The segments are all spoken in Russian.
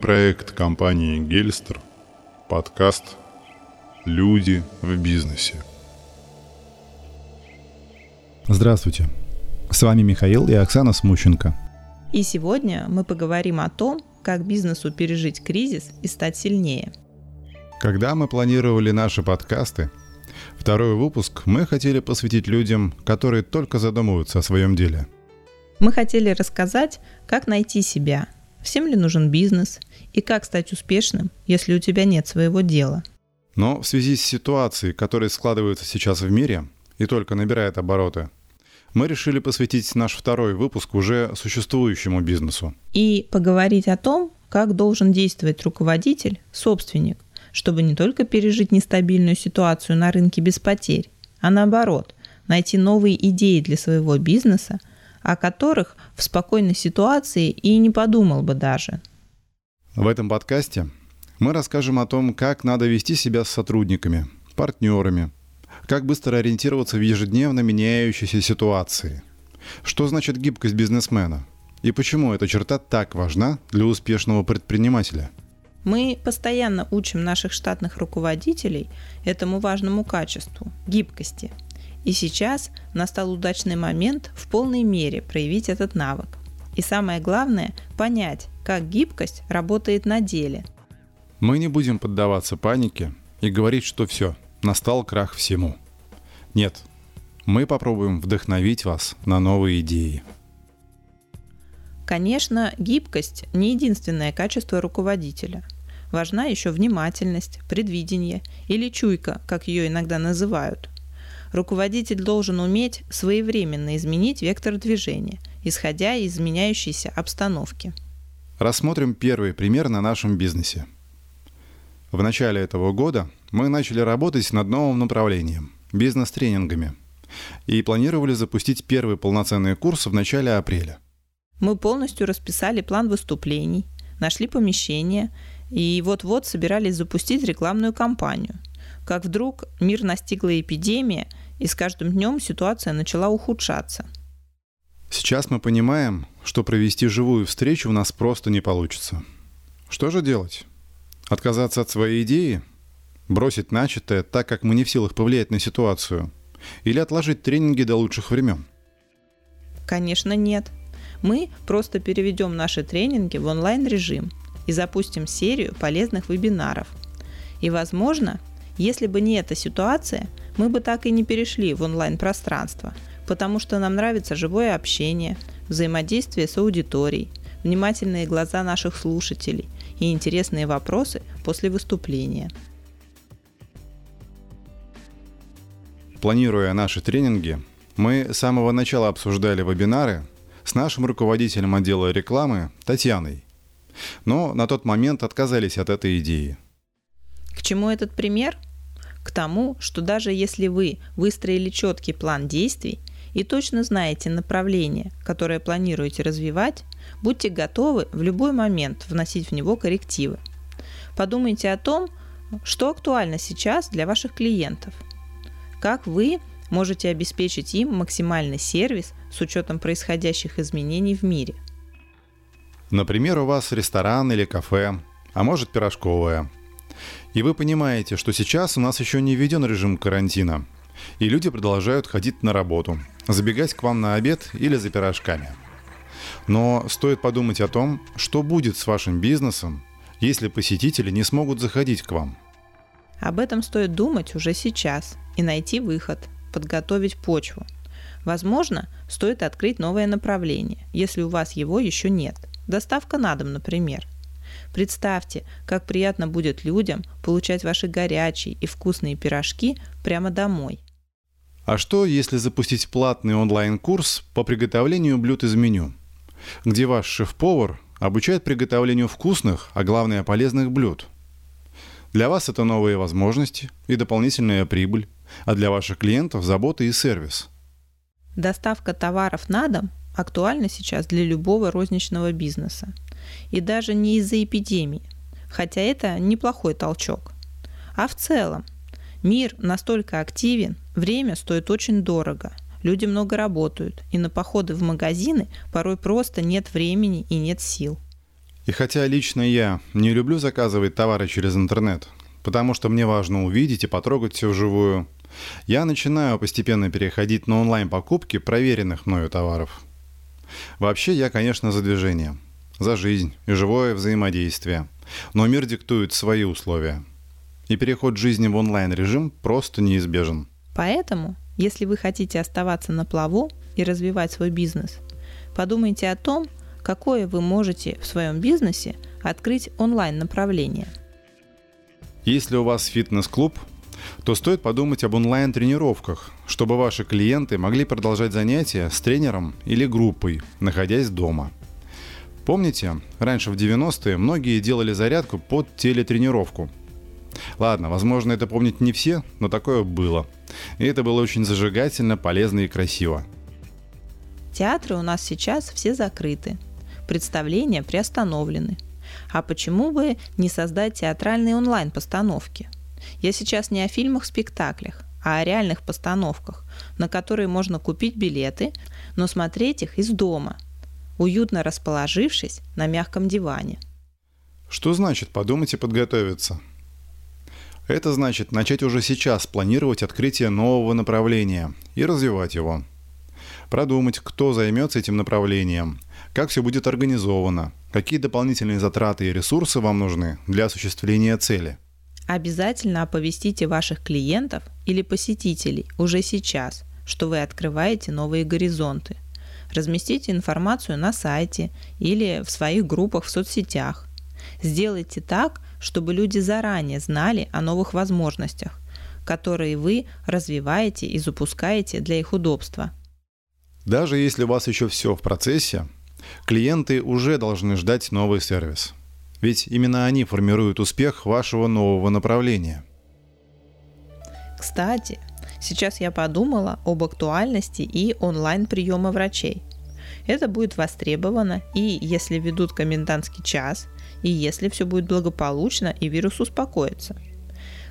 Проект компании «Гельстер», подкаст «Люди в бизнесе». Здравствуйте, с вами Михаил и Оксана Смущенко. И сегодня мы поговорим о том, как бизнесу пережить кризис и стать сильнее. Когда мы планировали наши подкасты, второй выпуск мы хотели посвятить людям, которые только задумываются о своем деле. Мы хотели рассказать, как найти себя – всем ли нужен бизнес и как стать успешным, если у тебя нет своего дела. Но в связи с ситуацией, которая складывается сейчас в мире и только набирает обороты, мы решили посвятить наш второй выпуск уже существующему бизнесу. И поговорить о том, как должен действовать руководитель, собственник, чтобы не только пережить нестабильную ситуацию на рынке без потерь, а наоборот, найти новые идеи для своего бизнеса, о которых в спокойной ситуации и не подумал бы даже. В этом подкасте мы расскажем о том, как надо вести себя с сотрудниками, партнерами, как быстро ориентироваться в ежедневно меняющейся ситуации, что значит гибкость бизнесмена и почему эта черта так важна для успешного предпринимателя. Мы постоянно учим наших штатных руководителей этому важному качеству – гибкости – и сейчас настал удачный момент в полной мере проявить этот навык. И самое главное – понять, как гибкость работает на деле. Мы не будем поддаваться панике и говорить, что все, настал крах всему. Нет, мы попробуем вдохновить вас на новые идеи. Конечно, гибкость не единственное качество руководителя. Важна еще внимательность, предвидение или чуйка, как ее иногда называют – руководитель должен уметь своевременно изменить вектор движения, исходя из изменяющейся обстановки. Рассмотрим первый пример на нашем бизнесе. В начале этого года мы начали работать над новым направлением – бизнес-тренингами. И планировали запустить первый полноценный курс в начале апреля. Мы полностью расписали план выступлений, нашли помещение и вот-вот собирались запустить рекламную кампанию – как вдруг мир настигла эпидемия, и с каждым днем ситуация начала ухудшаться. Сейчас мы понимаем, что провести живую встречу у нас просто не получится. Что же делать? Отказаться от своей идеи? Бросить начатое, так как мы не в силах повлиять на ситуацию? Или отложить тренинги до лучших времен? Конечно, нет. Мы просто переведем наши тренинги в онлайн-режим и запустим серию полезных вебинаров. И, возможно, если бы не эта ситуация, мы бы так и не перешли в онлайн-пространство, потому что нам нравится живое общение, взаимодействие с аудиторией, внимательные глаза наших слушателей и интересные вопросы после выступления. Планируя наши тренинги, мы с самого начала обсуждали вебинары с нашим руководителем отдела рекламы Татьяной. Но на тот момент отказались от этой идеи. К чему этот пример? К тому, что даже если вы выстроили четкий план действий и точно знаете направление, которое планируете развивать, будьте готовы в любой момент вносить в него коррективы. Подумайте о том, что актуально сейчас для ваших клиентов. Как вы можете обеспечить им максимальный сервис с учетом происходящих изменений в мире. Например, у вас ресторан или кафе, а может пирожковая – и вы понимаете, что сейчас у нас еще не введен режим карантина, и люди продолжают ходить на работу, забегать к вам на обед или за пирожками. Но стоит подумать о том, что будет с вашим бизнесом, если посетители не смогут заходить к вам. Об этом стоит думать уже сейчас и найти выход, подготовить почву. Возможно, стоит открыть новое направление, если у вас его еще нет. Доставка на дом, например – Представьте, как приятно будет людям получать ваши горячие и вкусные пирожки прямо домой. А что, если запустить платный онлайн-курс по приготовлению блюд из меню, где ваш шеф-повар обучает приготовлению вкусных, а главное полезных блюд? Для вас это новые возможности и дополнительная прибыль, а для ваших клиентов забота и сервис. Доставка товаров на дом актуальна сейчас для любого розничного бизнеса – и даже не из-за эпидемии, хотя это неплохой толчок. А в целом, мир настолько активен, время стоит очень дорого, люди много работают, и на походы в магазины порой просто нет времени и нет сил. И хотя лично я не люблю заказывать товары через интернет, потому что мне важно увидеть и потрогать все вживую, я начинаю постепенно переходить на онлайн-покупки проверенных мною товаров. Вообще я, конечно, за движение, за жизнь и живое взаимодействие, но мир диктует свои условия. И переход жизни в онлайн-режим просто неизбежен. Поэтому, если вы хотите оставаться на плаву и развивать свой бизнес, подумайте о том, какое вы можете в своем бизнесе открыть онлайн-направление. Если у вас фитнес-клуб, то стоит подумать об онлайн-тренировках, чтобы ваши клиенты могли продолжать занятия с тренером или группой, находясь дома. Помните, раньше в 90-е многие делали зарядку под телетренировку. Ладно, возможно, это помнят не все, но такое было. И это было очень зажигательно, полезно и красиво. Театры у нас сейчас все закрыты. Представления приостановлены. А почему бы не создать театральные онлайн-постановки – я сейчас не о фильмах-спектаклях, а о реальных постановках, на которые можно купить билеты, но смотреть их из дома, уютно расположившись на мягком диване. Что значит подумать и подготовиться? Это значит начать уже сейчас планировать открытие нового направления и развивать его. Продумать, кто займется этим направлением, как все будет организовано, какие дополнительные затраты и ресурсы вам нужны для осуществления цели – Обязательно оповестите ваших клиентов или посетителей уже сейчас, что вы открываете новые горизонты. Разместите информацию на сайте или в своих группах в соцсетях. Сделайте так, чтобы люди заранее знали о новых возможностях, которые вы развиваете и запускаете для их удобства. Даже если у вас еще все в процессе, клиенты уже должны ждать новый сервис – ведь именно они формируют успех вашего нового направления. Кстати, сейчас я подумала об актуальности и онлайн-приема врачей. Это будет востребовано и если ведут комендантский час, и если все будет благополучно и вирус успокоится.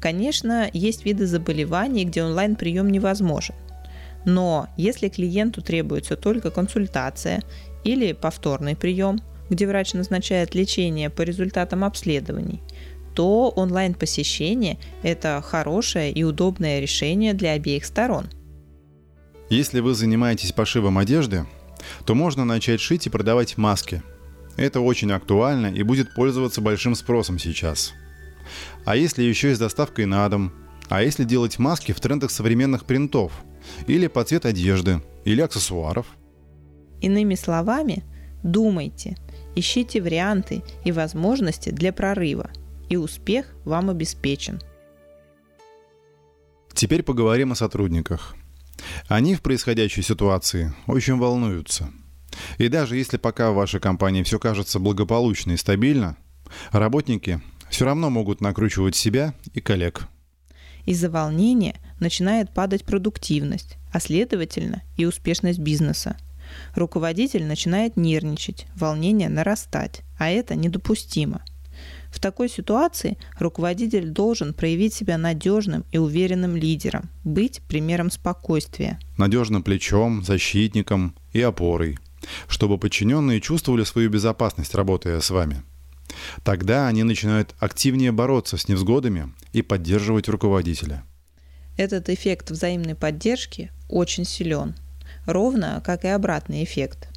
Конечно, есть виды заболеваний, где онлайн-прием невозможен. Но если клиенту требуется только консультация или повторный прием, где врач назначает лечение по результатам обследований, то онлайн-посещение – это хорошее и удобное решение для обеих сторон. Если вы занимаетесь пошивом одежды, то можно начать шить и продавать маски. Это очень актуально и будет пользоваться большим спросом сейчас. А если еще и с доставкой на дом? А если делать маски в трендах современных принтов? Или по цвет одежды? Или аксессуаров? Иными словами, думайте – Ищите варианты и возможности для прорыва, и успех вам обеспечен. Теперь поговорим о сотрудниках. Они в происходящей ситуации очень волнуются. И даже если пока в вашей компании все кажется благополучно и стабильно, работники все равно могут накручивать себя и коллег. Из-за волнения начинает падать продуктивность, а следовательно и успешность бизнеса – Руководитель начинает нервничать, волнение нарастать, а это недопустимо. В такой ситуации руководитель должен проявить себя надежным и уверенным лидером, быть примером спокойствия. Надежным плечом, защитником и опорой, чтобы подчиненные чувствовали свою безопасность, работая с вами. Тогда они начинают активнее бороться с невзгодами и поддерживать руководителя. Этот эффект взаимной поддержки очень силен – ровно как и обратный эффект.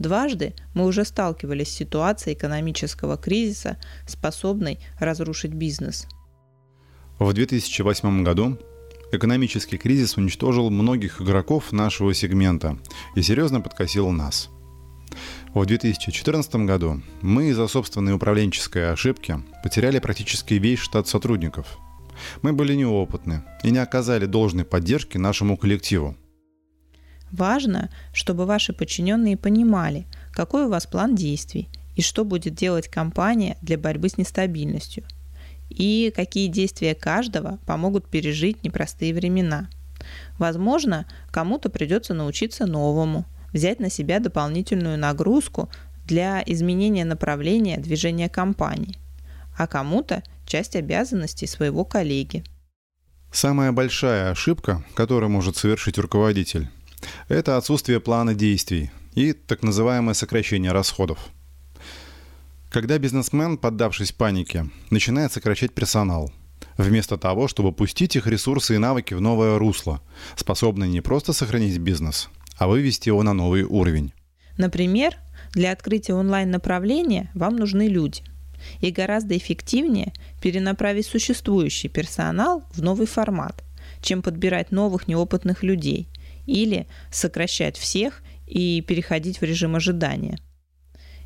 Дважды мы уже сталкивались с ситуацией экономического кризиса, способной разрушить бизнес. В 2008 году экономический кризис уничтожил многих игроков нашего сегмента и серьезно подкосил нас. В 2014 году мы из-за собственной управленческой ошибки потеряли практически весь штат сотрудников. Мы были неопытны и не оказали должной поддержки нашему коллективу. Важно, чтобы ваши подчиненные понимали, какой у вас план действий и что будет делать компания для борьбы с нестабильностью, и какие действия каждого помогут пережить непростые времена. Возможно, кому-то придется научиться новому, взять на себя дополнительную нагрузку для изменения направления движения компании, а кому-то часть обязанностей своего коллеги. Самая большая ошибка, которую может совершить руководитель, это отсутствие плана действий и так называемое сокращение расходов. Когда бизнесмен, поддавшись панике, начинает сокращать персонал, вместо того, чтобы пустить их ресурсы и навыки в новое русло, способное не просто сохранить бизнес, а вывести его на новый уровень. Например, для открытия онлайн-направления вам нужны люди. И гораздо эффективнее перенаправить существующий персонал в новый формат, чем подбирать новых неопытных людей или сокращать всех и переходить в режим ожидания.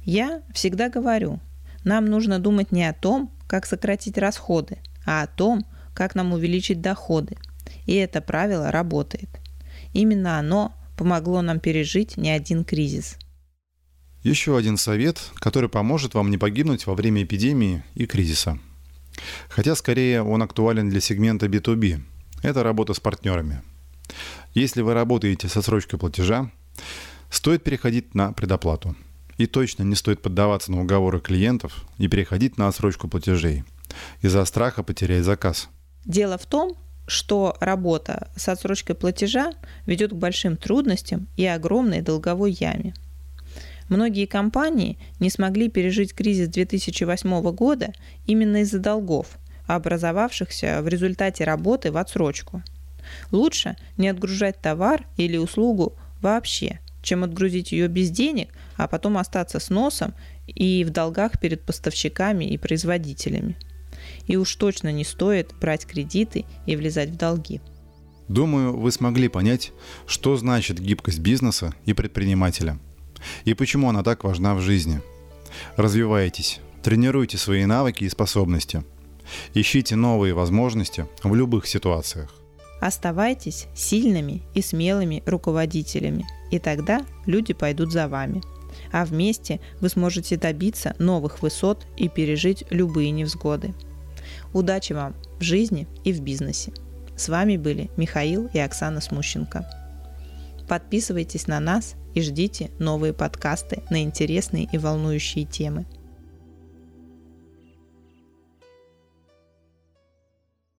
Я всегда говорю, нам нужно думать не о том, как сократить расходы, а о том, как нам увеличить доходы. И это правило работает. Именно оно помогло нам пережить не один кризис. Еще один совет, который поможет вам не погибнуть во время эпидемии и кризиса. Хотя скорее он актуален для сегмента B2B. Это работа с партнерами. Если вы работаете со срочкой платежа, стоит переходить на предоплату. И точно не стоит поддаваться на уговоры клиентов и переходить на отсрочку платежей из-за страха потерять заказ. Дело в том, что работа с отсрочкой платежа ведет к большим трудностям и огромной долговой яме. Многие компании не смогли пережить кризис 2008 года именно из-за долгов, образовавшихся в результате работы в отсрочку. Лучше не отгружать товар или услугу вообще, чем отгрузить ее без денег, а потом остаться с носом и в долгах перед поставщиками и производителями. И уж точно не стоит брать кредиты и влезать в долги. Думаю, вы смогли понять, что значит гибкость бизнеса и предпринимателя. И почему она так важна в жизни. Развивайтесь, тренируйте свои навыки и способности. Ищите новые возможности в любых ситуациях. Оставайтесь сильными и смелыми руководителями, и тогда люди пойдут за вами. А вместе вы сможете добиться новых высот и пережить любые невзгоды. Удачи вам в жизни и в бизнесе. С вами были Михаил и Оксана Смущенко. Подписывайтесь на нас и ждите новые подкасты на интересные и волнующие темы.